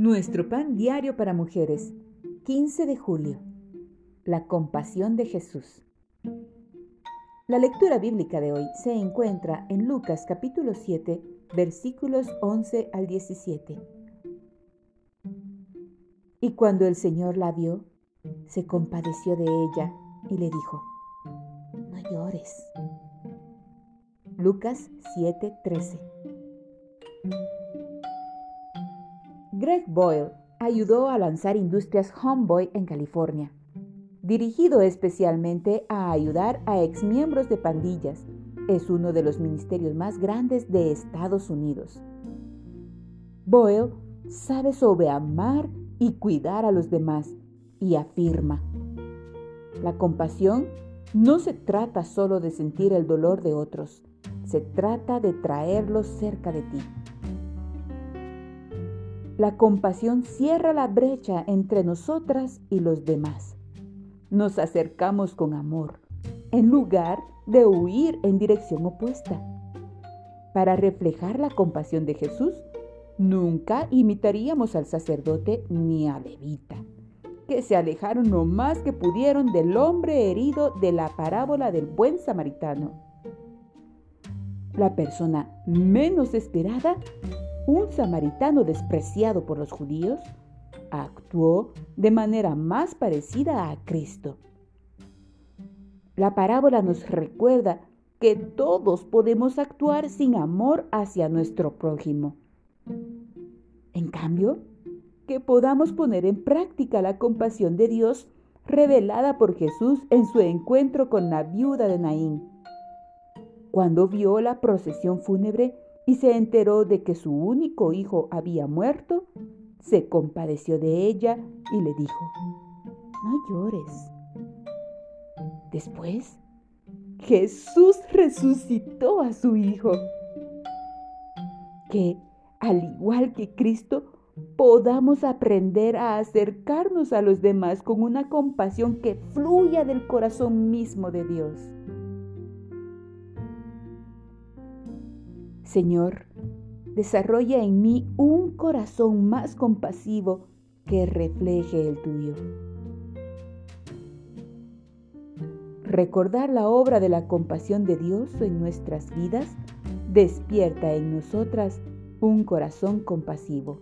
Nuestro pan diario para mujeres, 15 de julio. La compasión de Jesús. La lectura bíblica de hoy se encuentra en Lucas capítulo 7, versículos 11 al 17. Y cuando el Señor la vio, se compadeció de ella y le dijo, no llores. Lucas 7:13 Greg Boyle ayudó a lanzar Industrias Homeboy en California, dirigido especialmente a ayudar a exmiembros de pandillas. Es uno de los ministerios más grandes de Estados Unidos. Boyle sabe sobre amar y cuidar a los demás y afirma, la compasión no se trata solo de sentir el dolor de otros, se trata de traerlos cerca de ti. La compasión cierra la brecha entre nosotras y los demás. Nos acercamos con amor, en lugar de huir en dirección opuesta. Para reflejar la compasión de Jesús, nunca imitaríamos al sacerdote ni a Levita, que se alejaron lo más que pudieron del hombre herido de la parábola del buen samaritano. La persona menos esperada un samaritano despreciado por los judíos actuó de manera más parecida a Cristo. La parábola nos recuerda que todos podemos actuar sin amor hacia nuestro prójimo. En cambio, que podamos poner en práctica la compasión de Dios revelada por Jesús en su encuentro con la viuda de Naín. Cuando vio la procesión fúnebre, y se enteró de que su único hijo había muerto, se compadeció de ella y le dijo, no llores. Después, Jesús resucitó a su hijo. Que, al igual que Cristo, podamos aprender a acercarnos a los demás con una compasión que fluya del corazón mismo de Dios. Señor, desarrolla en mí un corazón más compasivo que refleje el tuyo. Recordar la obra de la compasión de Dios en nuestras vidas despierta en nosotras un corazón compasivo.